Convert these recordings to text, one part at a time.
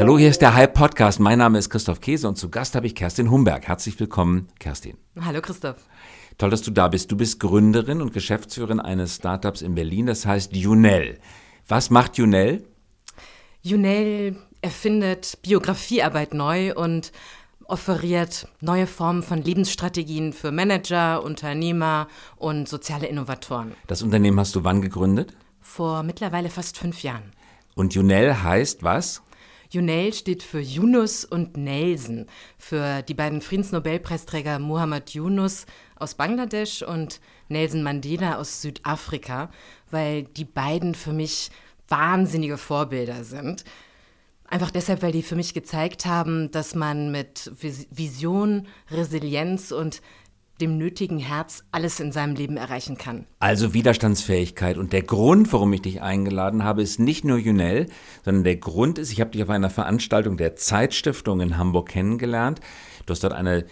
Hallo, hier ist der Hype Podcast. Mein Name ist Christoph Käse und zu Gast habe ich Kerstin Humberg. Herzlich willkommen, Kerstin. Hallo, Christoph. Toll, dass du da bist. Du bist Gründerin und Geschäftsführerin eines Startups in Berlin, das heißt Junel. Was macht Junel? Junel erfindet Biografiearbeit neu und offeriert neue Formen von Lebensstrategien für Manager, Unternehmer und soziale Innovatoren. Das Unternehmen hast du wann gegründet? Vor mittlerweile fast fünf Jahren. Und Junel heißt was? Junel steht für Yunus und Nelson, für die beiden Friedensnobelpreisträger Muhammad Yunus aus Bangladesch und Nelson Mandela aus Südafrika, weil die beiden für mich wahnsinnige Vorbilder sind. Einfach deshalb, weil die für mich gezeigt haben, dass man mit Vision, Resilienz und dem nötigen Herz alles in seinem Leben erreichen kann. Also Widerstandsfähigkeit. Und der Grund, warum ich dich eingeladen habe, ist nicht nur Junel, sondern der Grund ist, ich habe dich auf einer Veranstaltung der Zeitstiftung in Hamburg kennengelernt. Du hast dort eine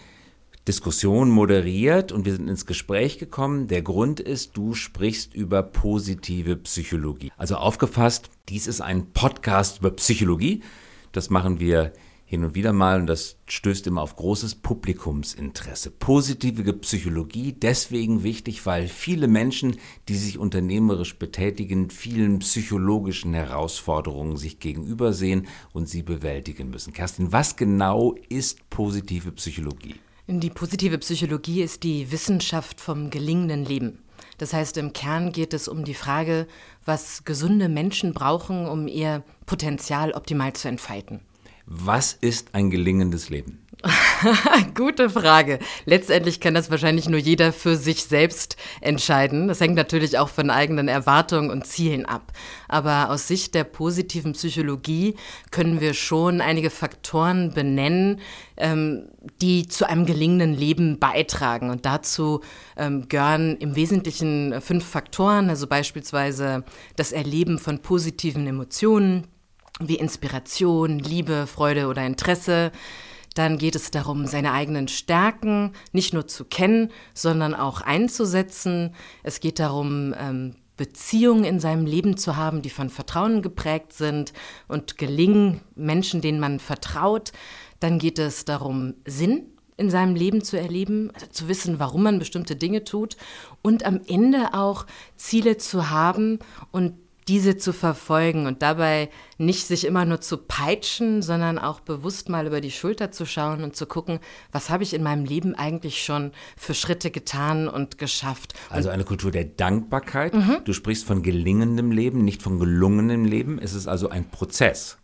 Diskussion moderiert und wir sind ins Gespräch gekommen. Der Grund ist, du sprichst über positive Psychologie. Also aufgefasst, dies ist ein Podcast über Psychologie. Das machen wir hin und wieder mal und das stößt immer auf großes Publikumsinteresse. Positive Psychologie deswegen wichtig, weil viele Menschen, die sich unternehmerisch betätigen, vielen psychologischen Herausforderungen sich gegenübersehen und sie bewältigen müssen. Kerstin, was genau ist positive Psychologie? Die positive Psychologie ist die Wissenschaft vom gelingenden Leben. Das heißt, im Kern geht es um die Frage, was gesunde Menschen brauchen, um ihr Potenzial optimal zu entfalten. Was ist ein gelingendes Leben? Gute Frage. Letztendlich kann das wahrscheinlich nur jeder für sich selbst entscheiden. Das hängt natürlich auch von eigenen Erwartungen und Zielen ab. Aber aus Sicht der positiven Psychologie können wir schon einige Faktoren benennen, ähm, die zu einem gelingenden Leben beitragen. Und dazu ähm, gehören im Wesentlichen fünf Faktoren, also beispielsweise das Erleben von positiven Emotionen wie Inspiration, Liebe, Freude oder Interesse. Dann geht es darum, seine eigenen Stärken nicht nur zu kennen, sondern auch einzusetzen. Es geht darum, ähm, Beziehungen in seinem Leben zu haben, die von Vertrauen geprägt sind und gelingen Menschen, denen man vertraut. Dann geht es darum, Sinn in seinem Leben zu erleben, also zu wissen, warum man bestimmte Dinge tut und am Ende auch Ziele zu haben und diese zu verfolgen und dabei nicht sich immer nur zu peitschen, sondern auch bewusst mal über die Schulter zu schauen und zu gucken, was habe ich in meinem Leben eigentlich schon für Schritte getan und geschafft. Also eine Kultur der Dankbarkeit. Mhm. Du sprichst von gelingendem Leben, nicht von gelungenem Leben. Es ist also ein Prozess.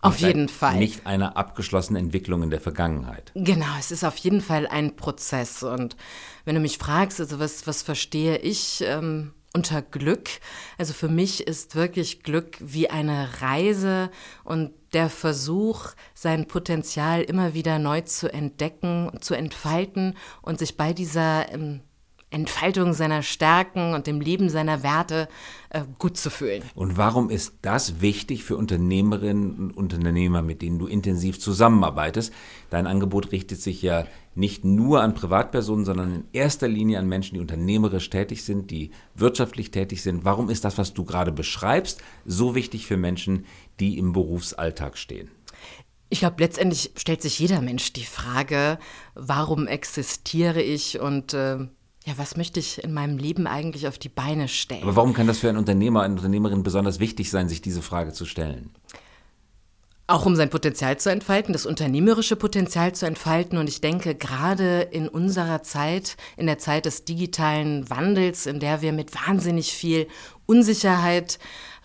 Auf jeden Fall. Nicht eine abgeschlossene Entwicklung in der Vergangenheit. Genau, es ist auf jeden Fall ein Prozess. Und wenn du mich fragst, also was, was verstehe ich ähm, unter Glück. Also für mich ist wirklich Glück wie eine Reise und der Versuch, sein Potenzial immer wieder neu zu entdecken, zu entfalten und sich bei dieser ähm, Entfaltung seiner Stärken und dem Leben seiner Werte äh, gut zu fühlen. Und warum ist das wichtig für Unternehmerinnen und Unternehmer, mit denen du intensiv zusammenarbeitest? Dein Angebot richtet sich ja nicht nur an Privatpersonen, sondern in erster Linie an Menschen, die unternehmerisch tätig sind, die wirtschaftlich tätig sind. Warum ist das, was du gerade beschreibst, so wichtig für Menschen, die im Berufsalltag stehen? Ich glaube, letztendlich stellt sich jeder Mensch die Frage, warum existiere ich und äh, ja, was möchte ich in meinem Leben eigentlich auf die Beine stellen? Aber warum kann das für einen Unternehmer, eine Unternehmerin besonders wichtig sein, sich diese Frage zu stellen? Auch um sein Potenzial zu entfalten, das unternehmerische Potenzial zu entfalten. Und ich denke, gerade in unserer Zeit, in der Zeit des digitalen Wandels, in der wir mit wahnsinnig viel Unsicherheit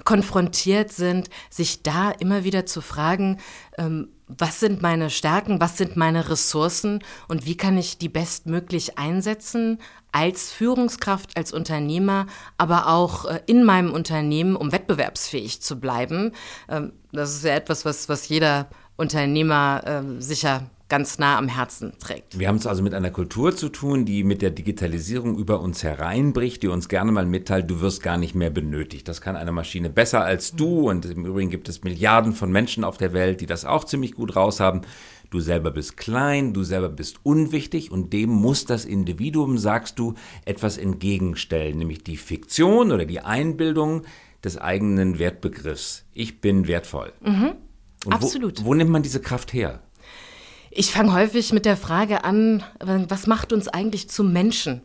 konfrontiert sind, sich da immer wieder zu fragen, ähm, was sind meine Stärken, was sind meine Ressourcen und wie kann ich die bestmöglich einsetzen als Führungskraft, als Unternehmer, aber auch äh, in meinem Unternehmen, um wettbewerbsfähig zu bleiben. Ähm, das ist ja etwas, was, was jeder Unternehmer ähm, sicher ganz nah am Herzen trägt. Wir haben es also mit einer Kultur zu tun, die mit der Digitalisierung über uns hereinbricht, die uns gerne mal mitteilt, du wirst gar nicht mehr benötigt. Das kann eine Maschine besser als du und im Übrigen gibt es Milliarden von Menschen auf der Welt, die das auch ziemlich gut raushaben. Du selber bist klein, du selber bist unwichtig und dem muss das Individuum, sagst du, etwas entgegenstellen, nämlich die Fiktion oder die Einbildung des eigenen Wertbegriffs. Ich bin wertvoll. Mhm. Und Absolut. Wo, wo nimmt man diese Kraft her? Ich fange häufig mit der Frage an, was macht uns eigentlich zum Menschen?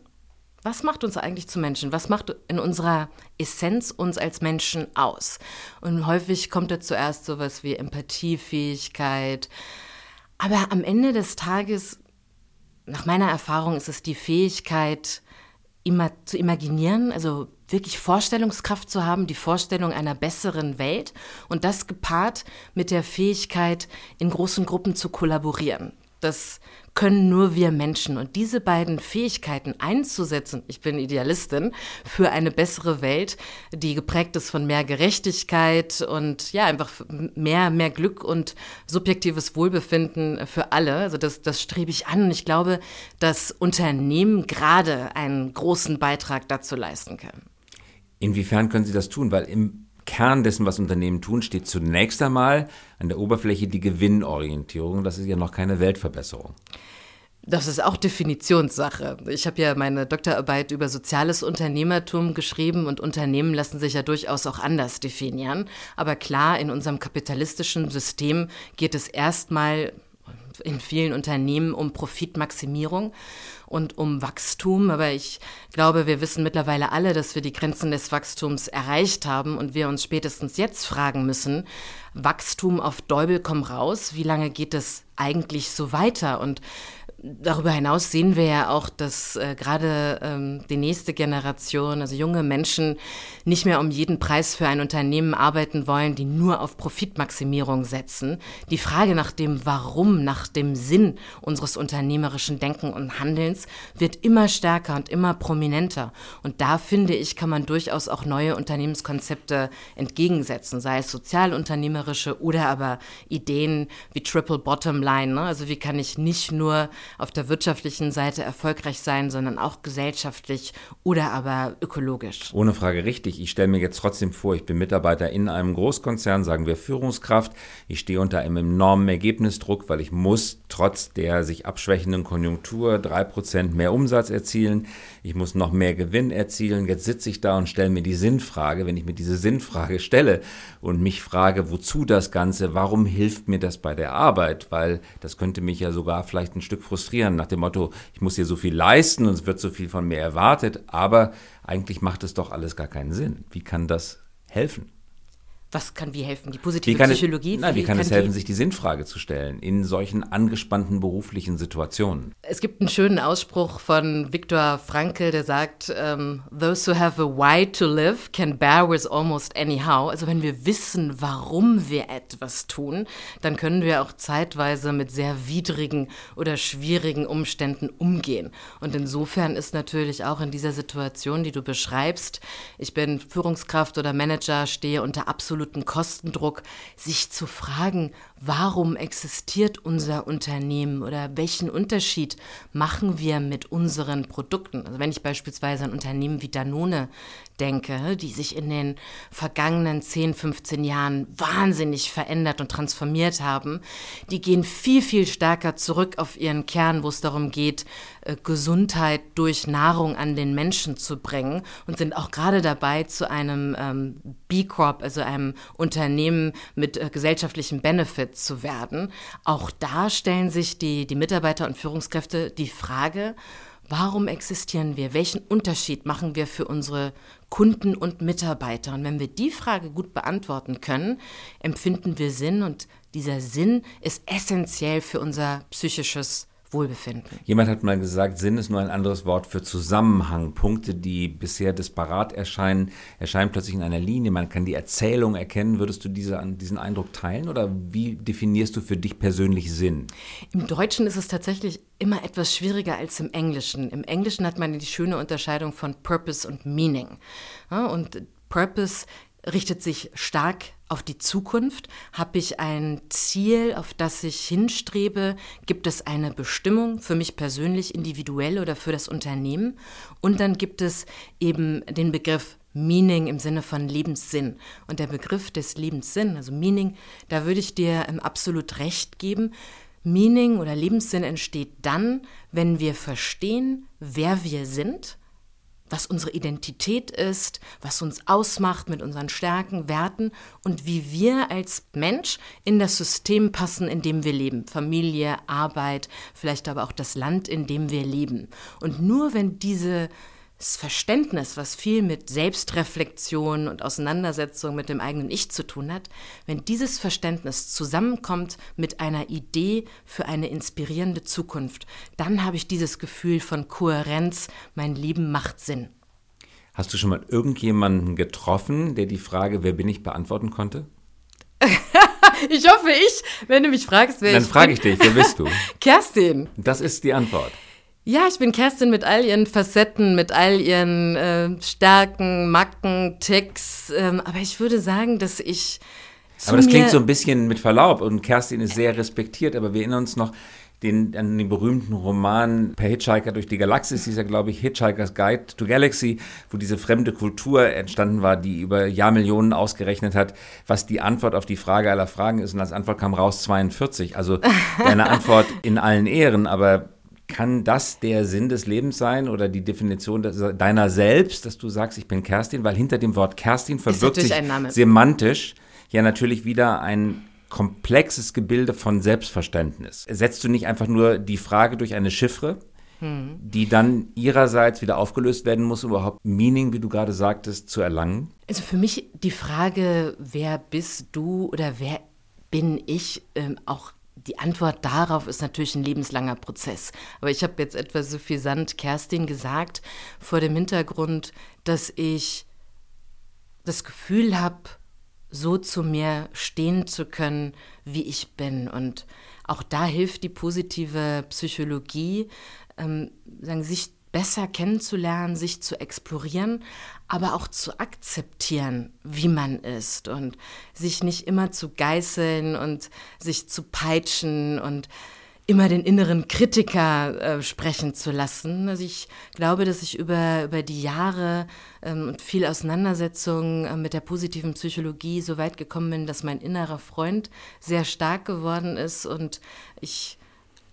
Was macht uns eigentlich zu Menschen? Was macht in unserer Essenz uns als Menschen aus? Und häufig kommt da zuerst sowas wie Empathiefähigkeit. Aber am Ende des Tages, nach meiner Erfahrung, ist es die Fähigkeit, immer zu imaginieren, also wirklich Vorstellungskraft zu haben, die Vorstellung einer besseren Welt und das gepaart mit der Fähigkeit, in großen Gruppen zu kollaborieren. Das können nur wir Menschen. Und diese beiden Fähigkeiten einzusetzen, ich bin Idealistin, für eine bessere Welt, die geprägt ist von mehr Gerechtigkeit und ja, einfach mehr, mehr Glück und subjektives Wohlbefinden für alle. Also das, das strebe ich an. Und ich glaube, dass Unternehmen gerade einen großen Beitrag dazu leisten können. Inwiefern können Sie das tun? Weil im Kern dessen, was Unternehmen tun, steht zunächst einmal an der Oberfläche die Gewinnorientierung. Das ist ja noch keine Weltverbesserung. Das ist auch Definitionssache. Ich habe ja meine Doktorarbeit über soziales Unternehmertum geschrieben und Unternehmen lassen sich ja durchaus auch anders definieren. Aber klar, in unserem kapitalistischen System geht es erstmal in vielen Unternehmen um Profitmaximierung und um Wachstum. Aber ich glaube, wir wissen mittlerweile alle, dass wir die Grenzen des Wachstums erreicht haben und wir uns spätestens jetzt fragen müssen, Wachstum auf Däubel komm raus, wie lange geht es eigentlich so weiter? Und darüber hinaus sehen wir ja auch, dass äh, gerade ähm, die nächste Generation, also junge Menschen, nicht mehr um jeden Preis für ein Unternehmen arbeiten wollen, die nur auf Profitmaximierung setzen. Die Frage nach dem Warum, nach dem Sinn unseres unternehmerischen Denken und Handelns wird immer stärker und immer prominenter. Und da finde ich, kann man durchaus auch neue Unternehmenskonzepte entgegensetzen, sei es sozialunternehmerische oder aber Ideen wie Triple Bottom Line. Ne? Also wie kann ich nicht nur auf der wirtschaftlichen Seite erfolgreich sein, sondern auch gesellschaftlich oder aber ökologisch. Ohne Frage richtig. Ich stelle mir jetzt trotzdem vor, ich bin Mitarbeiter in einem Großkonzern, sagen wir Führungskraft. Ich stehe unter einem enormen Ergebnisdruck, weil ich muss trotz der sich abschwächenden Konjunktur drei Prozent mehr Umsatz erzielen. Ich muss noch mehr Gewinn erzielen. Jetzt sitze ich da und stelle mir die Sinnfrage. Wenn ich mir diese Sinnfrage stelle und mich frage, wozu das Ganze, warum hilft mir das bei der Arbeit? Weil das könnte mich ja sogar vielleicht ein Stück frustrieren, nach dem Motto, ich muss hier so viel leisten und es wird so viel von mir erwartet, aber eigentlich macht es doch alles gar keinen Sinn. Wie kann das helfen? Was kann wie helfen? Die positive wie Psychologie? Es, na, wie kann, kann es helfen, sich die Sinnfrage zu stellen in solchen angespannten beruflichen Situationen? Es gibt einen schönen Ausspruch von Viktor Frankl, der sagt, ähm, those who have a why to live can bear with almost anyhow. Also wenn wir wissen, warum wir etwas tun, dann können wir auch zeitweise mit sehr widrigen oder schwierigen Umständen umgehen. Und insofern ist natürlich auch in dieser Situation, die du beschreibst, ich bin Führungskraft oder Manager, stehe unter absolut absoluten Kostendruck, sich zu fragen, warum existiert unser Unternehmen oder welchen Unterschied machen wir mit unseren Produkten. Also wenn ich beispielsweise an Unternehmen wie Danone denke, die sich in den vergangenen 10, 15 Jahren wahnsinnig verändert und transformiert haben, die gehen viel, viel stärker zurück auf ihren Kern, wo es darum geht, äh, Gesundheit durch Nahrung an den Menschen zu bringen und sind auch gerade dabei, zu einem ähm, B-Corp, also einem Unternehmen mit äh, gesellschaftlichen Benefits zu werden. Auch da stellen sich die, die Mitarbeiter und Führungskräfte die Frage, Warum existieren wir? Welchen Unterschied machen wir für unsere Kunden und Mitarbeiter? Und wenn wir die Frage gut beantworten können, empfinden wir Sinn und dieser Sinn ist essentiell für unser psychisches Wohlbefinden. Jemand hat mal gesagt, Sinn ist nur ein anderes Wort für Zusammenhang. Punkte, die bisher disparat erscheinen, erscheinen plötzlich in einer Linie. Man kann die Erzählung erkennen. Würdest du diese, diesen Eindruck teilen oder wie definierst du für dich persönlich Sinn? Im Deutschen ist es tatsächlich immer etwas schwieriger als im Englischen. Im Englischen hat man die schöne Unterscheidung von Purpose und Meaning. und Purpose richtet sich stark auf die Zukunft? Habe ich ein Ziel, auf das ich hinstrebe? Gibt es eine Bestimmung für mich persönlich, individuell oder für das Unternehmen? Und dann gibt es eben den Begriff Meaning im Sinne von Lebenssinn. Und der Begriff des Lebenssinn, also Meaning, da würde ich dir absolut recht geben. Meaning oder Lebenssinn entsteht dann, wenn wir verstehen, wer wir sind was unsere Identität ist, was uns ausmacht mit unseren Stärken, Werten und wie wir als Mensch in das System passen, in dem wir leben. Familie, Arbeit, vielleicht aber auch das Land, in dem wir leben. Und nur wenn diese das Verständnis, was viel mit Selbstreflexion und Auseinandersetzung mit dem eigenen Ich zu tun hat, wenn dieses Verständnis zusammenkommt mit einer Idee für eine inspirierende Zukunft, dann habe ich dieses Gefühl von Kohärenz, mein Leben macht Sinn. Hast du schon mal irgendjemanden getroffen, der die Frage, wer bin ich, beantworten konnte? ich hoffe ich. Wenn du mich fragst, wer Dann ich frage ich dich, wer bist du? Kerstin. Das ist die Antwort. Ja, ich bin Kerstin mit all ihren Facetten, mit all ihren äh, Stärken, Macken, Ticks. Ähm, aber ich würde sagen, dass ich. aber das klingt so ein bisschen mit Verlaub und Kerstin ist sehr respektiert, aber wir erinnern uns noch den, an den berühmten Roman Per Hitchhiker durch die Galaxis, hieß ja, glaube ich, Hitchhiker's Guide to Galaxy, wo diese fremde Kultur entstanden war, die über Jahrmillionen ausgerechnet hat, was die Antwort auf die Frage aller Fragen ist. Und als Antwort kam raus 42. Also deine Antwort in allen Ehren, aber kann das der Sinn des Lebens sein oder die Definition deiner selbst, dass du sagst, ich bin Kerstin? Weil hinter dem Wort Kerstin verbirgt sich semantisch ja natürlich wieder ein komplexes Gebilde von Selbstverständnis. Setzt du nicht einfach nur die Frage durch eine Chiffre, hm. die dann ihrerseits wieder aufgelöst werden muss, um überhaupt Meaning, wie du gerade sagtest, zu erlangen? Also für mich die Frage, wer bist du oder wer bin ich, ähm, auch die Antwort darauf ist natürlich ein lebenslanger Prozess. Aber ich habe jetzt etwas suffisant Kerstin gesagt, vor dem Hintergrund, dass ich das Gefühl habe, so zu mir stehen zu können, wie ich bin. Und auch da hilft die positive Psychologie, ähm, sagen, sich besser kennenzulernen, sich zu explorieren, aber auch zu akzeptieren, wie man ist und sich nicht immer zu geißeln und sich zu peitschen und immer den inneren Kritiker äh, sprechen zu lassen. Also ich glaube, dass ich über, über die Jahre ähm, und viel Auseinandersetzung äh, mit der positiven Psychologie so weit gekommen bin, dass mein innerer Freund sehr stark geworden ist und ich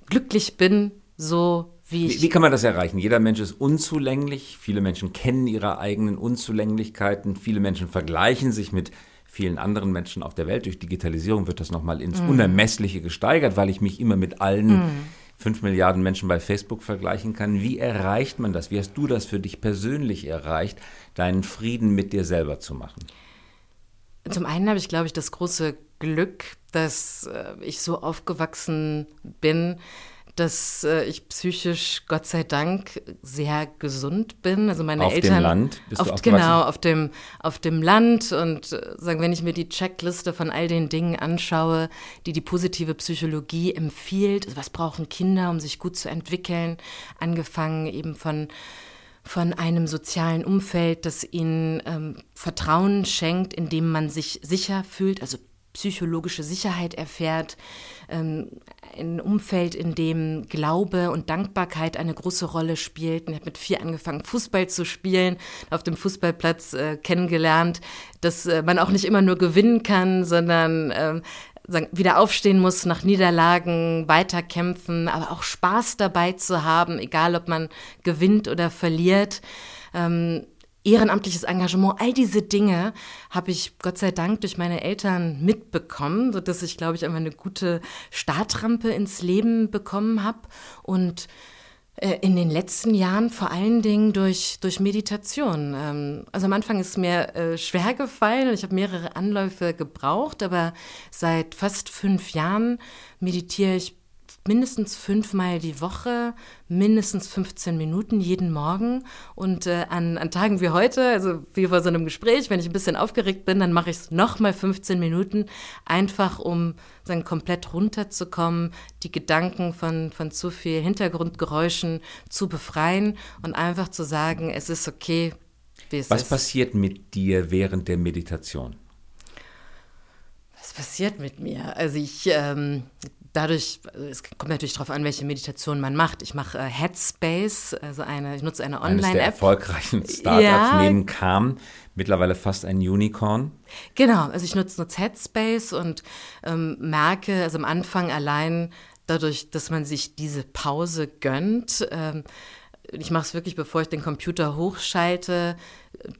glücklich bin, so wie, wie, wie, kann man das erreichen? Jeder Mensch ist unzulänglich. Viele Menschen kennen ihre eigenen Unzulänglichkeiten. Viele Menschen vergleichen sich mit vielen anderen Menschen auf der Welt. Durch Digitalisierung wird das nochmal ins mm. Unermessliche gesteigert, weil ich mich immer mit allen mm. fünf Milliarden Menschen bei Facebook vergleichen kann. Wie erreicht man das? Wie hast du das für dich persönlich erreicht, deinen Frieden mit dir selber zu machen? Zum einen habe ich, glaube ich, das große Glück, dass äh, ich so aufgewachsen bin, dass äh, ich psychisch, Gott sei Dank, sehr gesund bin. Also meine auf Eltern. Auf dem Land bist auf, du Genau, auf dem, auf dem Land. Und äh, sagen, wenn ich mir die Checkliste von all den Dingen anschaue, die die positive Psychologie empfiehlt, also was brauchen Kinder, um sich gut zu entwickeln, angefangen eben von von einem sozialen Umfeld, das ihnen ähm, Vertrauen schenkt, indem man sich sicher fühlt, also psychologische Sicherheit erfährt, ähm, ein Umfeld, in dem Glaube und Dankbarkeit eine große Rolle spielt. Ich habe mit vier angefangen, Fußball zu spielen, auf dem Fußballplatz äh, kennengelernt, dass äh, man auch nicht immer nur gewinnen kann, sondern äh, wieder aufstehen muss nach Niederlagen, weiterkämpfen, aber auch Spaß dabei zu haben, egal ob man gewinnt oder verliert. Ähm, ehrenamtliches Engagement, all diese Dinge habe ich Gott sei Dank durch meine Eltern mitbekommen, sodass ich, glaube ich, einmal eine gute Startrampe ins Leben bekommen habe und äh, in den letzten Jahren vor allen Dingen durch, durch Meditation. Ähm, also am Anfang ist es mir äh, schwer gefallen und ich habe mehrere Anläufe gebraucht, aber seit fast fünf Jahren meditiere ich mindestens fünfmal die Woche, mindestens 15 Minuten jeden Morgen. Und äh, an, an Tagen wie heute, also wie vor so einem Gespräch, wenn ich ein bisschen aufgeregt bin, dann mache ich es nochmal 15 Minuten, einfach um dann komplett runterzukommen, die Gedanken von, von zu viel Hintergrundgeräuschen zu befreien und einfach zu sagen, es ist okay, wie es Was ist. Was passiert mit dir während der Meditation? Was passiert mit mir? Also ich ähm, dadurch, es kommt natürlich darauf an, welche Meditation man macht. Ich mache äh, Headspace, also eine, ich nutze eine Online-App. Eines der erfolgreichen Startups ja. neben Calm, mittlerweile fast ein Unicorn. Genau, also ich nutze, nutze Headspace und ähm, merke, also am Anfang allein dadurch, dass man sich diese Pause gönnt, ähm, ich mache es wirklich, bevor ich den Computer hochschalte.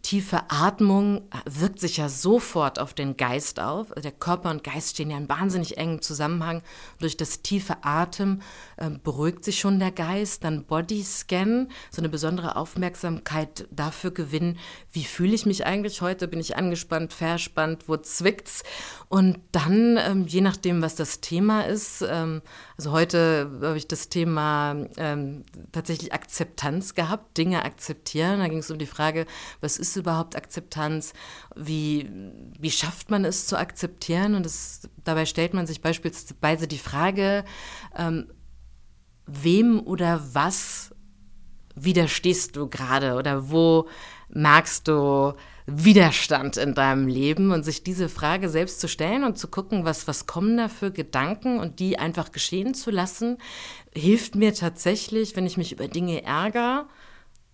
Tiefe Atmung wirkt sich ja sofort auf den Geist auf. Der Körper und Geist stehen ja in wahnsinnig engen Zusammenhang. Durch das tiefe Atem äh, beruhigt sich schon der Geist. Dann Bodyscan, so eine besondere Aufmerksamkeit dafür gewinnen, wie fühle ich mich eigentlich heute? Bin ich angespannt, verspannt, wo zwickt's? Und dann, ähm, je nachdem, was das Thema ist, ähm, also heute habe ich das Thema ähm, tatsächlich Akzeptanz gehabt, Dinge akzeptieren. Da ging es um die Frage, was ist überhaupt Akzeptanz? Wie, wie schafft man es zu akzeptieren? Und das, dabei stellt man sich beispielsweise die Frage, ähm, wem oder was widerstehst du gerade oder wo merkst du, Widerstand in deinem Leben und sich diese Frage selbst zu stellen und zu gucken, was, was kommen da für Gedanken und die einfach geschehen zu lassen, hilft mir tatsächlich, wenn ich mich über Dinge ärgere,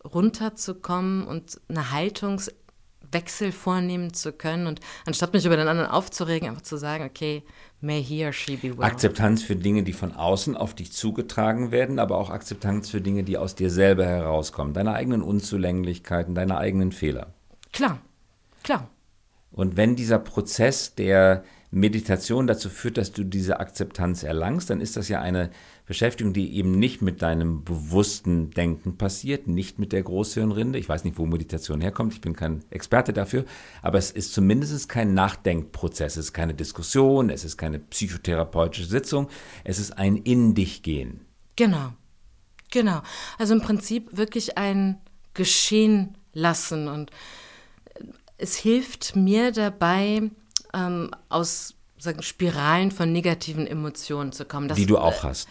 runterzukommen und eine Haltungswechsel vornehmen zu können und anstatt mich über den anderen aufzuregen, einfach zu sagen, okay, may he or she be well. Akzeptanz für Dinge, die von außen auf dich zugetragen werden, aber auch Akzeptanz für Dinge, die aus dir selber herauskommen, deine eigenen Unzulänglichkeiten, deine eigenen Fehler. Klar, klar. Und wenn dieser Prozess der Meditation dazu führt, dass du diese Akzeptanz erlangst, dann ist das ja eine Beschäftigung, die eben nicht mit deinem bewussten Denken passiert, nicht mit der Großhirnrinde. Ich weiß nicht, wo Meditation herkommt, ich bin kein Experte dafür, aber es ist zumindest kein Nachdenkprozess, es ist keine Diskussion, es ist keine psychotherapeutische Sitzung, es ist ein In dich gehen. Genau, genau. Also im Prinzip wirklich ein Geschehen lassen und es hilft mir dabei, ähm, aus sagen, Spiralen von negativen Emotionen zu kommen. Das, Die du auch hast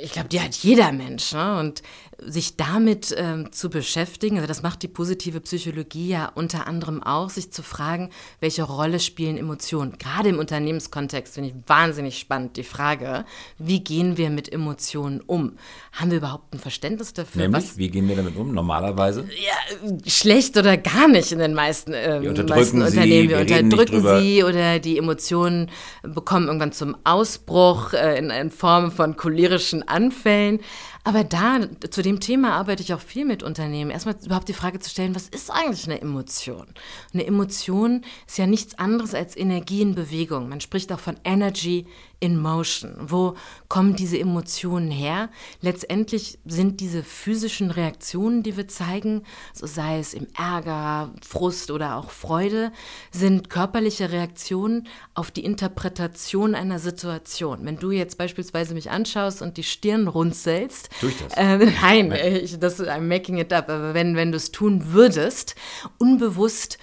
ich glaube, die hat jeder Mensch. Ne? Und sich damit ähm, zu beschäftigen, also das macht die positive Psychologie ja unter anderem auch, sich zu fragen, welche Rolle spielen Emotionen. Gerade im Unternehmenskontext finde ich wahnsinnig spannend die Frage, wie gehen wir mit Emotionen um? Haben wir überhaupt ein Verständnis dafür? Nämlich, was, wie gehen wir damit um normalerweise? Ja, schlecht oder gar nicht in den meisten, ähm, wir unterdrücken meisten sie, Unternehmen. Wir, wir unterdrücken sie oder die Emotionen bekommen irgendwann zum Ausbruch äh, in, in Form von cholerischen Anfällen. Aber da, zu dem Thema arbeite ich auch viel mit Unternehmen. Erstmal überhaupt die Frage zu stellen, was ist eigentlich eine Emotion? Eine Emotion ist ja nichts anderes als Energie in Bewegung. Man spricht auch von Energy in Motion. Wo kommen diese Emotionen her? Letztendlich sind diese physischen Reaktionen, die wir zeigen, so sei es im Ärger, Frust oder auch Freude, sind körperliche Reaktionen auf die Interpretation einer Situation. Wenn du jetzt beispielsweise mich anschaust und die Stirn runzelst, Tue ich das? Äh, nein, ich, das, I'm making it up. Aber wenn, wenn du es tun würdest, unbewusst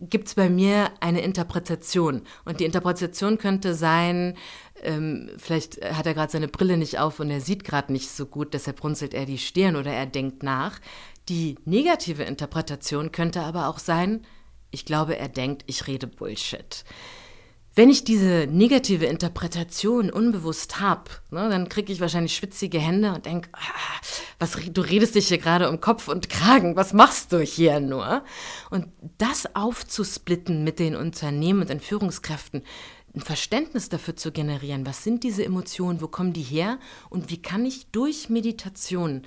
gibt es bei mir eine Interpretation. Und die Interpretation könnte sein, ähm, vielleicht hat er gerade seine Brille nicht auf und er sieht gerade nicht so gut, deshalb runzelt er die Stirn oder er denkt nach. Die negative Interpretation könnte aber auch sein, ich glaube, er denkt, ich rede Bullshit. Wenn ich diese negative Interpretation unbewusst habe, ne, dann kriege ich wahrscheinlich schwitzige Hände und denke, ah, du redest dich hier gerade um Kopf und Kragen, was machst du hier nur? Und das aufzusplitten mit den Unternehmen und den Führungskräften, ein Verständnis dafür zu generieren, was sind diese Emotionen, wo kommen die her und wie kann ich durch Meditation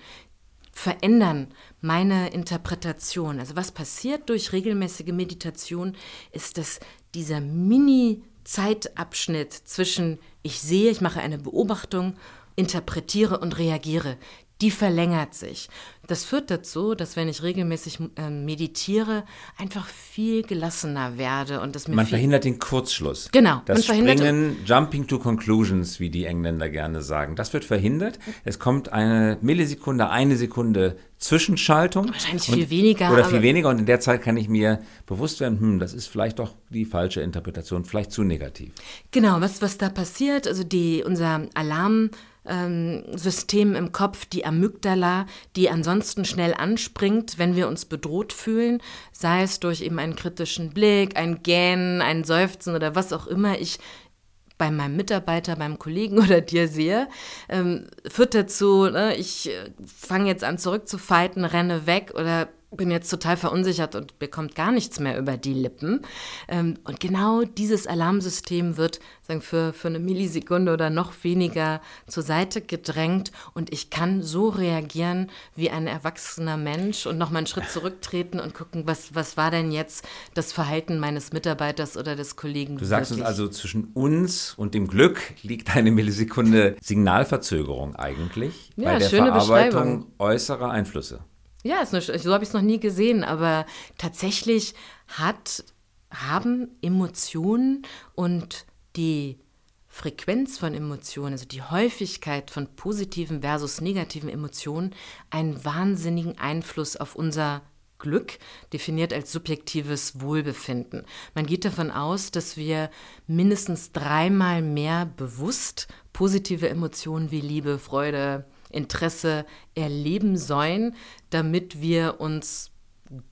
verändern meine Interpretation. Also was passiert durch regelmäßige Meditation, ist, dass dieser Mini Zeitabschnitt zwischen ich sehe, ich mache eine Beobachtung, interpretiere und reagiere, die verlängert sich. Das führt dazu, dass wenn ich regelmäßig äh, meditiere, einfach viel gelassener werde und das Man verhindert den Kurzschluss. Genau. Das Springen, Jumping to Conclusions, wie die Engländer gerne sagen, das wird verhindert. Es kommt eine Millisekunde, eine Sekunde Zwischenschaltung. Wahrscheinlich viel weniger. Oder viel weniger und in der Zeit kann ich mir bewusst werden, hm, das ist vielleicht doch die falsche Interpretation, vielleicht zu negativ. Genau, was, was da passiert, also die, unser Alarm ähm, System im Kopf, die Amygdala, die ansonsten schnell anspringt, wenn wir uns bedroht fühlen, sei es durch eben einen kritischen Blick, ein Gähnen, ein Seufzen oder was auch immer ich bei meinem Mitarbeiter, beim Kollegen oder dir sehe, ähm, führt dazu, ne, ich äh, fange jetzt an zurückzufighten, renne weg oder bin jetzt total verunsichert und bekommt gar nichts mehr über die Lippen. Ähm, und genau dieses Alarmsystem wird sagen, für, für eine Millisekunde oder noch weniger zur Seite gedrängt und ich kann so reagieren wie ein erwachsener Mensch und nochmal einen Schritt zurücktreten und gucken, was, was war denn jetzt das Verhalten meines Mitarbeiters oder des Kollegen. Du sagst wirklich? uns also, zwischen uns und dem Glück liegt eine Millisekunde Signalverzögerung eigentlich ja, bei der Verarbeitung äußerer Einflüsse. Ja, eine, so habe ich es noch nie gesehen, aber tatsächlich hat, haben Emotionen und die Frequenz von Emotionen, also die Häufigkeit von positiven versus negativen Emotionen, einen wahnsinnigen Einfluss auf unser Glück, definiert als subjektives Wohlbefinden. Man geht davon aus, dass wir mindestens dreimal mehr bewusst positive Emotionen wie Liebe, Freude, Interesse erleben sollen, damit wir uns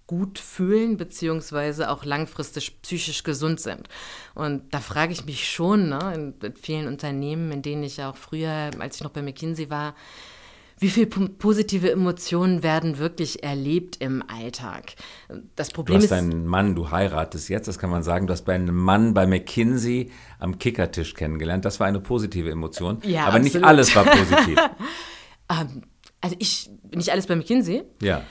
gut fühlen, beziehungsweise auch langfristig psychisch gesund sind. Und da frage ich mich schon, ne, in vielen Unternehmen, in denen ich auch früher, als ich noch bei McKinsey war, wie viele positive Emotionen werden wirklich erlebt im Alltag? Das Problem du hast ist. einen Mann, du heiratest jetzt, das kann man sagen. Du hast bei einem Mann bei McKinsey am Kickertisch kennengelernt. Das war eine positive Emotion. Ja, aber absolut. nicht alles war positiv. Ähm, also ich, nicht alles bei McKinsey. Ja.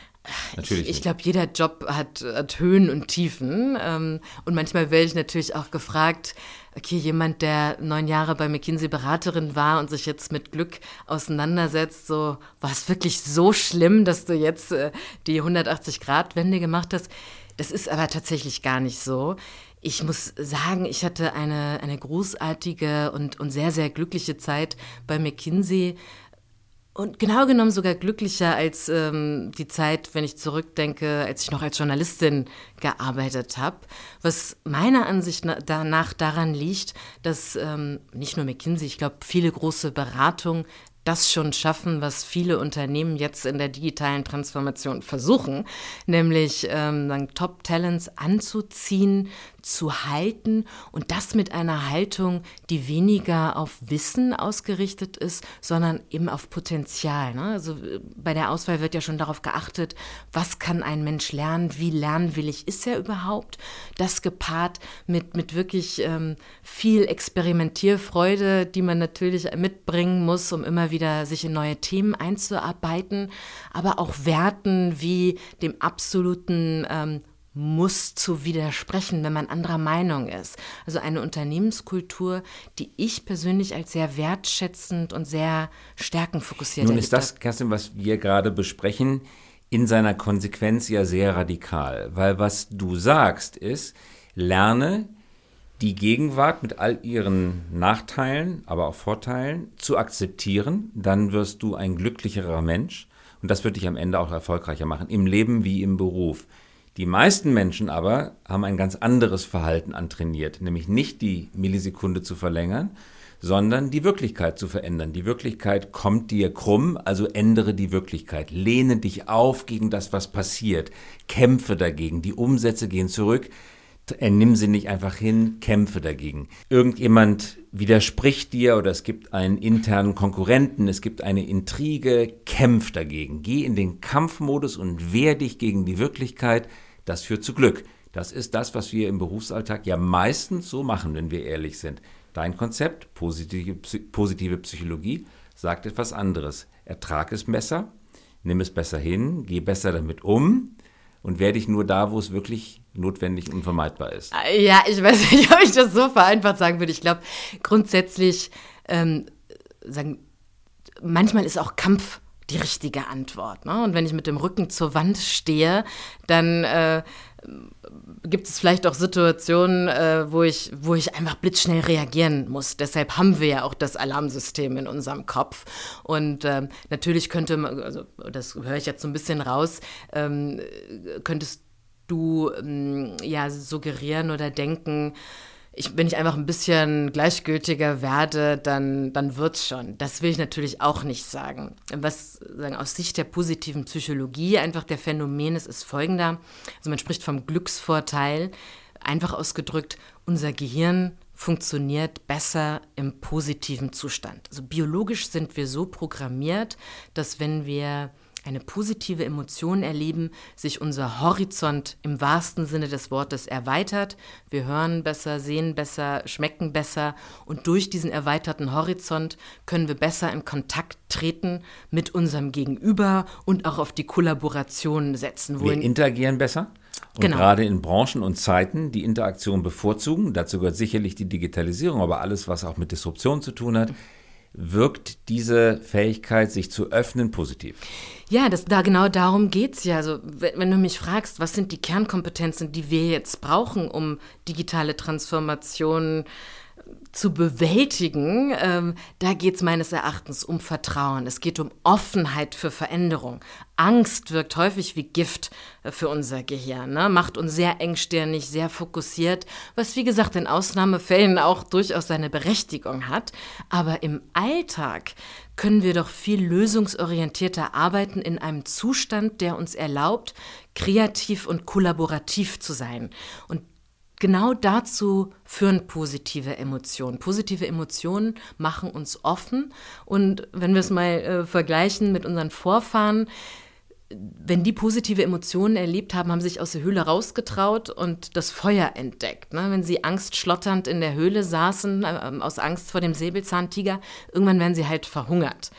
Natürlich. Ich, ich glaube, jeder Job hat, hat, Höhen und Tiefen. Ähm, und manchmal werde ich natürlich auch gefragt, okay, jemand, der neun Jahre bei McKinsey Beraterin war und sich jetzt mit Glück auseinandersetzt, so, war es wirklich so schlimm, dass du jetzt äh, die 180-Grad-Wende gemacht hast? Das ist aber tatsächlich gar nicht so. Ich muss sagen, ich hatte eine, eine großartige und, und sehr, sehr glückliche Zeit bei McKinsey und genau genommen sogar glücklicher als ähm, die Zeit, wenn ich zurückdenke, als ich noch als Journalistin gearbeitet habe. Was meiner Ansicht nach daran liegt, dass ähm, nicht nur McKinsey, ich glaube, viele große Beratungen das schon schaffen, was viele Unternehmen jetzt in der digitalen Transformation versuchen, nämlich ähm, Top-Talents anzuziehen, zu halten und das mit einer Haltung, die weniger auf Wissen ausgerichtet ist, sondern eben auf Potenzial. Ne? Also äh, bei der Auswahl wird ja schon darauf geachtet, was kann ein Mensch lernen, wie lernwillig ist er überhaupt. Das gepaart mit, mit wirklich ähm, viel Experimentierfreude, die man natürlich mitbringen muss, um immer wieder sich in neue Themen einzuarbeiten, aber auch Werten wie dem absoluten ähm, muss zu widersprechen, wenn man anderer Meinung ist. Also eine Unternehmenskultur, die ich persönlich als sehr wertschätzend und sehr stärkenfokussiert Nun ist das, Kerstin, was wir gerade besprechen, in seiner Konsequenz ja sehr radikal, weil was du sagst ist, lerne die Gegenwart mit all ihren Nachteilen, aber auch Vorteilen zu akzeptieren, dann wirst du ein glücklicherer Mensch. Und das wird dich am Ende auch erfolgreicher machen, im Leben wie im Beruf. Die meisten Menschen aber haben ein ganz anderes Verhalten antrainiert, nämlich nicht die Millisekunde zu verlängern, sondern die Wirklichkeit zu verändern. Die Wirklichkeit kommt dir krumm, also ändere die Wirklichkeit. Lehne dich auf gegen das, was passiert. Kämpfe dagegen. Die Umsätze gehen zurück. Nimm sie nicht einfach hin, kämpfe dagegen. Irgendjemand widerspricht dir oder es gibt einen internen Konkurrenten, es gibt eine Intrige, kämpf dagegen. Geh in den Kampfmodus und wehr dich gegen die Wirklichkeit. Das führt zu Glück. Das ist das, was wir im Berufsalltag ja meistens so machen, wenn wir ehrlich sind. Dein Konzept, positive, positive Psychologie, sagt etwas anderes. Ertrag es besser, nimm es besser hin, geh besser damit um und werde ich nur da, wo es wirklich notwendig und unvermeidbar ist. Ja, ich weiß nicht, ob ich das so vereinfacht sagen würde. Ich glaube, grundsätzlich ähm, sagen, manchmal ist auch Kampf die richtige Antwort. Ne? Und wenn ich mit dem Rücken zur Wand stehe, dann äh, gibt es vielleicht auch Situationen, äh, wo, ich, wo ich einfach blitzschnell reagieren muss. Deshalb haben wir ja auch das Alarmsystem in unserem Kopf. Und ähm, natürlich könnte man, also das höre ich jetzt so ein bisschen raus, ähm, könntest du ähm, ja suggerieren oder denken, ich, wenn ich einfach ein bisschen gleichgültiger werde, dann, dann es schon. Das will ich natürlich auch nicht sagen. Was sagen, aus Sicht der positiven Psychologie einfach der Phänomen ist, ist folgender. Also man spricht vom Glücksvorteil. Einfach ausgedrückt, unser Gehirn funktioniert besser im positiven Zustand. Also biologisch sind wir so programmiert, dass wenn wir eine positive Emotion erleben, sich unser Horizont im wahrsten Sinne des Wortes erweitert. Wir hören besser, sehen besser, schmecken besser und durch diesen erweiterten Horizont können wir besser in Kontakt treten mit unserem Gegenüber und auch auf die Kollaboration setzen. Wir interagieren besser? Und genau. gerade in Branchen und Zeiten, die Interaktion bevorzugen, dazu gehört sicherlich die Digitalisierung, aber alles, was auch mit Disruption zu tun hat, wirkt diese Fähigkeit, sich zu öffnen, positiv. Ja, das, da genau darum geht es ja. Also, wenn, du mich fragst, was sind die Kernkompetenzen, die wir jetzt brauchen, um digitale Transformation zu bewältigen, ähm, da geht es meines Erachtens um Vertrauen. Es geht um Offenheit für Veränderung. Angst wirkt häufig wie Gift äh, für unser Gehirn, ne? macht uns sehr engstirnig, sehr fokussiert, was wie gesagt in Ausnahmefällen auch durchaus seine Berechtigung hat. Aber im Alltag können wir doch viel lösungsorientierter arbeiten in einem Zustand, der uns erlaubt, kreativ und kollaborativ zu sein. Und genau dazu führen positive Emotionen. Positive Emotionen machen uns offen. Und wenn wir es mal äh, vergleichen mit unseren Vorfahren, wenn die positive Emotionen erlebt haben, haben sie sich aus der Höhle rausgetraut und das Feuer entdeckt. Ne? Wenn sie angstschlotternd in der Höhle saßen, äh, aus Angst vor dem Säbelzahntiger, irgendwann werden sie halt verhungert.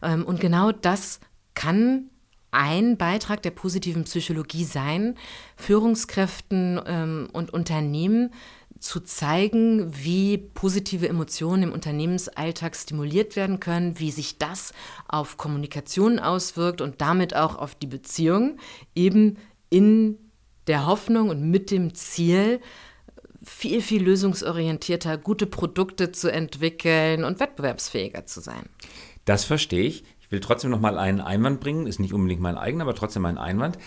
Ähm, und genau das kann ein Beitrag der positiven Psychologie sein, Führungskräften ähm, und Unternehmen zu zeigen, wie positive Emotionen im Unternehmensalltag stimuliert werden können, wie sich das auf Kommunikation auswirkt und damit auch auf die Beziehung, eben in der Hoffnung und mit dem Ziel, viel, viel lösungsorientierter gute Produkte zu entwickeln und wettbewerbsfähiger zu sein. Das verstehe ich. Will trotzdem noch mal einen Einwand bringen, ist nicht unbedingt mein eigener, aber trotzdem ein Einwand.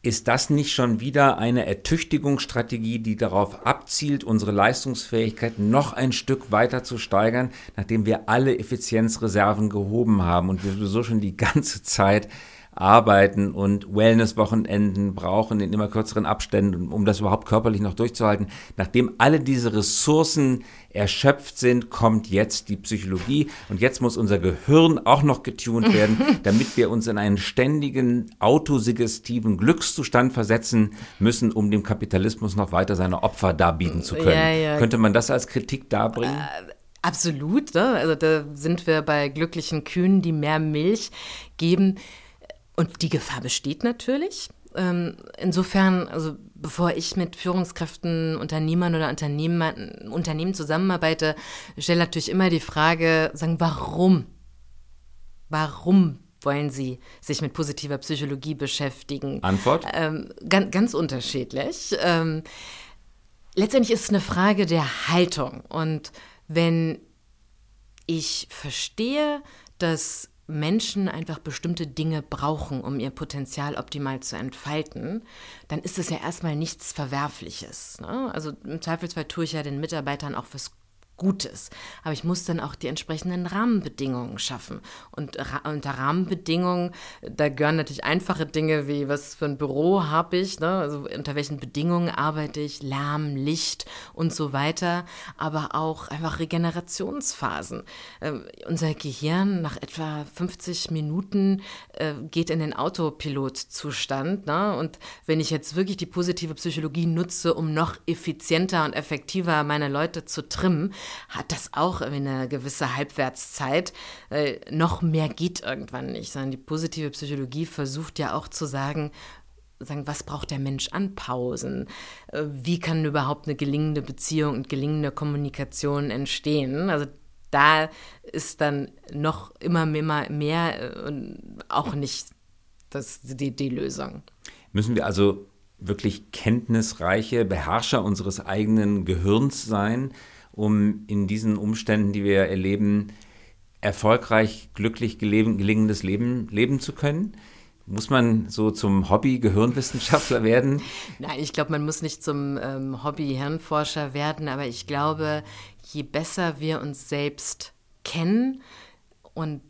Ist das nicht schon wieder eine Ertüchtigungsstrategie, die darauf abzielt, unsere Leistungsfähigkeit noch ein Stück weiter zu steigern, nachdem wir alle Effizienzreserven gehoben haben und wir sowieso schon die ganze Zeit arbeiten und Wellness-Wochenenden brauchen in immer kürzeren Abständen, um das überhaupt körperlich noch durchzuhalten. Nachdem alle diese Ressourcen erschöpft sind, kommt jetzt die Psychologie und jetzt muss unser Gehirn auch noch getunt werden, damit wir uns in einen ständigen autosuggestiven Glückszustand versetzen müssen, um dem Kapitalismus noch weiter seine Opfer darbieten zu können. Ja, ja. Könnte man das als Kritik darbringen? Äh, absolut, ne? also da sind wir bei glücklichen Kühen, die mehr Milch geben. Und die Gefahr besteht natürlich. Ähm, insofern, also bevor ich mit Führungskräften, Unternehmern oder Unternehmen, Unternehmen zusammenarbeite, stelle natürlich immer die Frage, sagen, warum? Warum wollen Sie sich mit positiver Psychologie beschäftigen? Antwort? Ähm, ganz, ganz unterschiedlich. Ähm, letztendlich ist es eine Frage der Haltung. Und wenn ich verstehe, dass Menschen einfach bestimmte Dinge brauchen, um ihr Potenzial optimal zu entfalten, dann ist es ja erstmal nichts Verwerfliches. Ne? Also im Zweifelsfall tue ich ja den Mitarbeitern auch was Gutes. Aber ich muss dann auch die entsprechenden Rahmenbedingungen schaffen. Und ra unter Rahmenbedingungen, da gehören natürlich einfache Dinge wie, was für ein Büro habe ich, ne? also unter welchen Bedingungen arbeite ich, Lärm, Licht und so weiter, aber auch einfach Regenerationsphasen. Äh, unser Gehirn nach etwa 50 Minuten äh, geht in den Autopilotzustand. Ne? Und wenn ich jetzt wirklich die positive Psychologie nutze, um noch effizienter und effektiver meine Leute zu trimmen, hat das auch eine gewisse Halbwertszeit. Äh, noch mehr geht irgendwann nicht, sondern die positive Psychologie versucht ja auch zu sagen, sagen, was braucht der Mensch an Pausen? Äh, wie kann überhaupt eine gelingende Beziehung und gelingende Kommunikation entstehen? Also da ist dann noch immer mehr, mehr äh, und auch nicht das, die, die Lösung. Müssen wir also wirklich kenntnisreiche Beherrscher unseres eigenen Gehirns sein, um in diesen Umständen, die wir erleben, erfolgreich, glücklich gelingendes Leben leben zu können? Muss man so zum Hobby-Gehirnwissenschaftler werden? Nein, ich glaube, man muss nicht zum ähm, Hobby-Hirnforscher werden, aber ich glaube, je besser wir uns selbst kennen und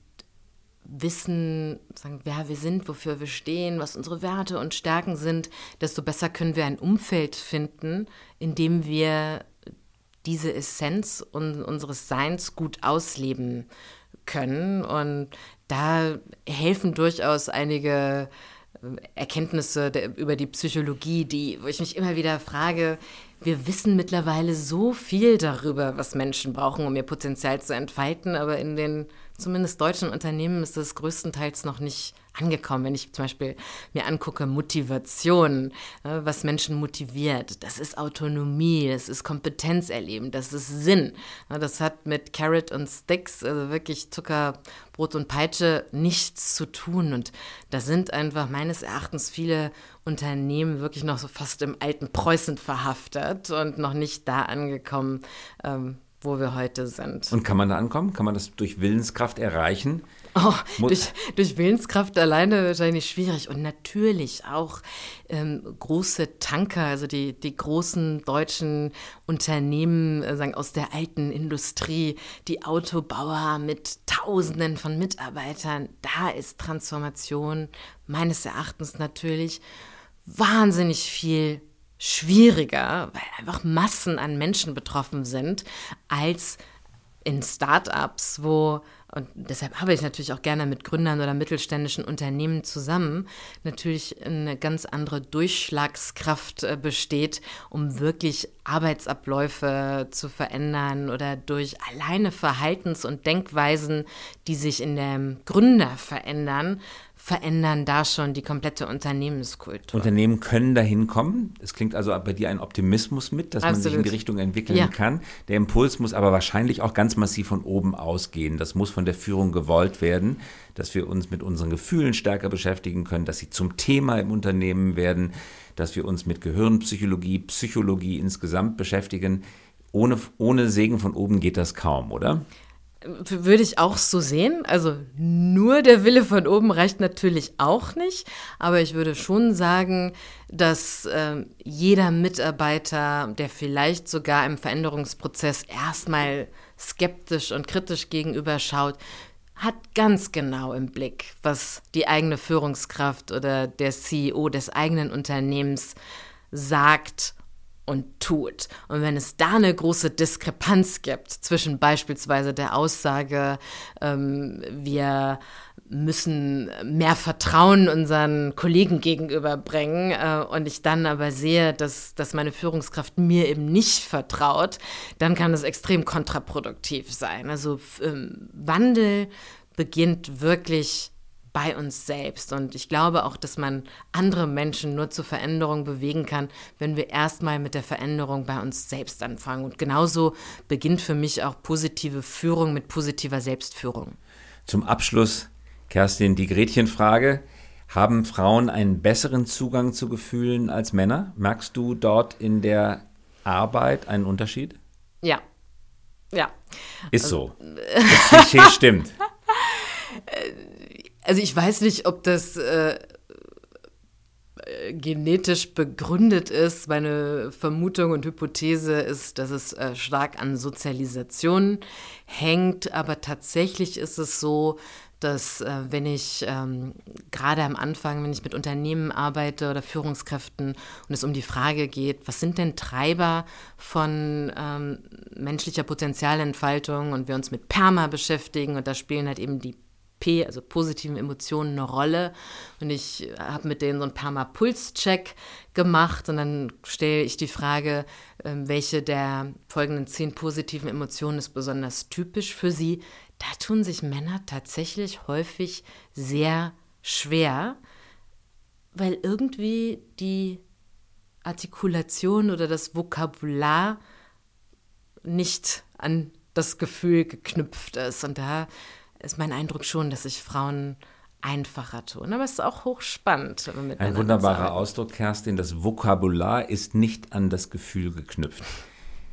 wissen, sagen, wer wir sind, wofür wir stehen, was unsere Werte und Stärken sind, desto besser können wir ein Umfeld finden, in dem wir diese Essenz un unseres Seins gut ausleben können. Und da helfen durchaus einige Erkenntnisse der, über die Psychologie, die, wo ich mich immer wieder frage, wir wissen mittlerweile so viel darüber, was Menschen brauchen, um ihr Potenzial zu entfalten, aber in den zumindest deutschen Unternehmen ist das größtenteils noch nicht angekommen. Wenn ich zum Beispiel mir angucke, Motivation, was Menschen motiviert, das ist Autonomie, das ist Kompetenz erleben, das ist Sinn. Das hat mit Carrot und Sticks, also wirklich Zucker, Brot und Peitsche, nichts zu tun. Und da sind einfach meines Erachtens viele Unternehmen wirklich noch so fast im alten Preußen verhaftet und noch nicht da angekommen, ähm, wo wir heute sind. Und kann man da ankommen? Kann man das durch Willenskraft erreichen? Oh, durch, durch, Willenskraft alleine wahrscheinlich schwierig. Und natürlich auch ähm, große Tanker, also die, die großen deutschen Unternehmen äh, sagen, aus der alten Industrie, die Autobauer mit Tausenden von Mitarbeitern. Da ist Transformation meines Erachtens natürlich wahnsinnig viel schwieriger, weil einfach Massen an Menschen betroffen sind, als in Startups, wo, und deshalb habe ich natürlich auch gerne mit Gründern oder mittelständischen Unternehmen zusammen, natürlich eine ganz andere Durchschlagskraft äh, besteht, um wirklich Arbeitsabläufe zu verändern oder durch alleine Verhaltens- und Denkweisen, die sich in dem Gründer verändern, verändern da schon die komplette Unternehmenskultur. Unternehmen können dahin kommen. Es klingt also bei dir ein Optimismus mit, dass Absolut. man sich in die Richtung entwickeln ja. kann. Der Impuls muss aber wahrscheinlich auch ganz massiv von oben ausgehen. Das muss von der Führung gewollt werden, dass wir uns mit unseren Gefühlen stärker beschäftigen können, dass sie zum Thema im Unternehmen werden, dass wir uns mit Gehirnpsychologie, Psychologie insgesamt beschäftigen. Ohne, ohne Segen von oben geht das kaum, oder? Würde ich auch so sehen. Also nur der Wille von oben reicht natürlich auch nicht. Aber ich würde schon sagen, dass äh, jeder Mitarbeiter, der vielleicht sogar im Veränderungsprozess erstmal skeptisch und kritisch gegenüber schaut, hat ganz genau im Blick, was die eigene Führungskraft oder der CEO des eigenen Unternehmens sagt und tut. Und wenn es da eine große Diskrepanz gibt zwischen beispielsweise der Aussage, ähm, wir müssen mehr Vertrauen unseren Kollegen gegenüberbringen äh, und ich dann aber sehe, dass, dass meine Führungskraft mir eben nicht vertraut, dann kann das extrem kontraproduktiv sein. Also ähm, Wandel beginnt wirklich bei uns selbst. Und ich glaube auch, dass man andere Menschen nur zur Veränderung bewegen kann, wenn wir erstmal mit der Veränderung bei uns selbst anfangen. Und genauso beginnt für mich auch positive Führung mit positiver Selbstführung. Zum Abschluss, Kerstin, die Gretchenfrage. Haben Frauen einen besseren Zugang zu Gefühlen als Männer? Merkst du dort in der Arbeit einen Unterschied? Ja. Ja. Ist so. Das Klischee stimmt. Also ich weiß nicht, ob das äh, äh, genetisch begründet ist. Meine Vermutung und Hypothese ist, dass es äh, stark an Sozialisation hängt. Aber tatsächlich ist es so, dass äh, wenn ich ähm, gerade am Anfang, wenn ich mit Unternehmen arbeite oder Führungskräften und es um die Frage geht, was sind denn Treiber von ähm, menschlicher Potenzialentfaltung und wir uns mit Perma beschäftigen und da spielen halt eben die P, also positiven Emotionen, eine Rolle. Und ich habe mit denen so ein paar Mal Pulscheck gemacht und dann stelle ich die Frage, ähm, welche der folgenden zehn positiven Emotionen ist besonders typisch für sie. Da tun sich Männer tatsächlich häufig sehr schwer, weil irgendwie die Artikulation oder das Vokabular nicht an das Gefühl geknüpft ist. Und da ist mein Eindruck schon, dass sich Frauen einfacher tun. Aber es ist auch hochspannend. Ein wunderbarer Ausdruck, Kerstin. Das Vokabular ist nicht an das Gefühl geknüpft.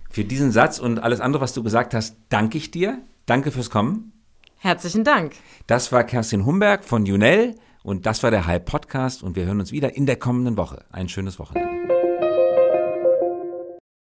Für diesen Satz und alles andere, was du gesagt hast, danke ich dir. Danke fürs Kommen. Herzlichen Dank. Das war Kerstin Humberg von Junel und das war der Hype Podcast und wir hören uns wieder in der kommenden Woche. Ein schönes Wochenende.